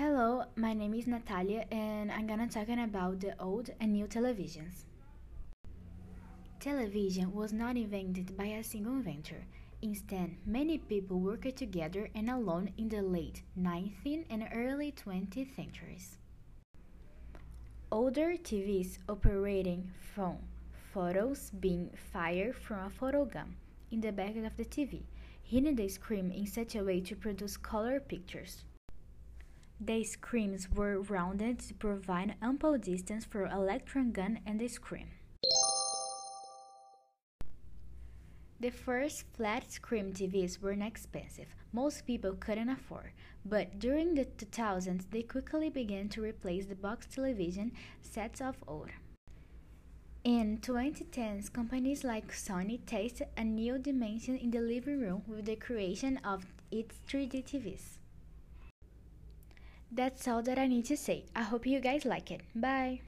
is Natalia and I'm gonna talking about the old and new televisions. Television was not invented by a single inventor. Instead, many people worked together and alone in the late 19th and early 20th centuries. Older TVs operating from photos being fired from a photo gun in the back of the TV, hitting the screen in such a way to produce color pictures. The screens were rounded to provide ample distance for electron gun and the screen. The first flat screen TVs were inexpensive. Most people couldn't afford, but during the 2000s they quickly began to replace the box television sets of old. In 2010s, companies like Sony tasted a new dimension in the living room with the creation of its 3D TVs. That's all that I need to say. I hope you guys like it. Bye!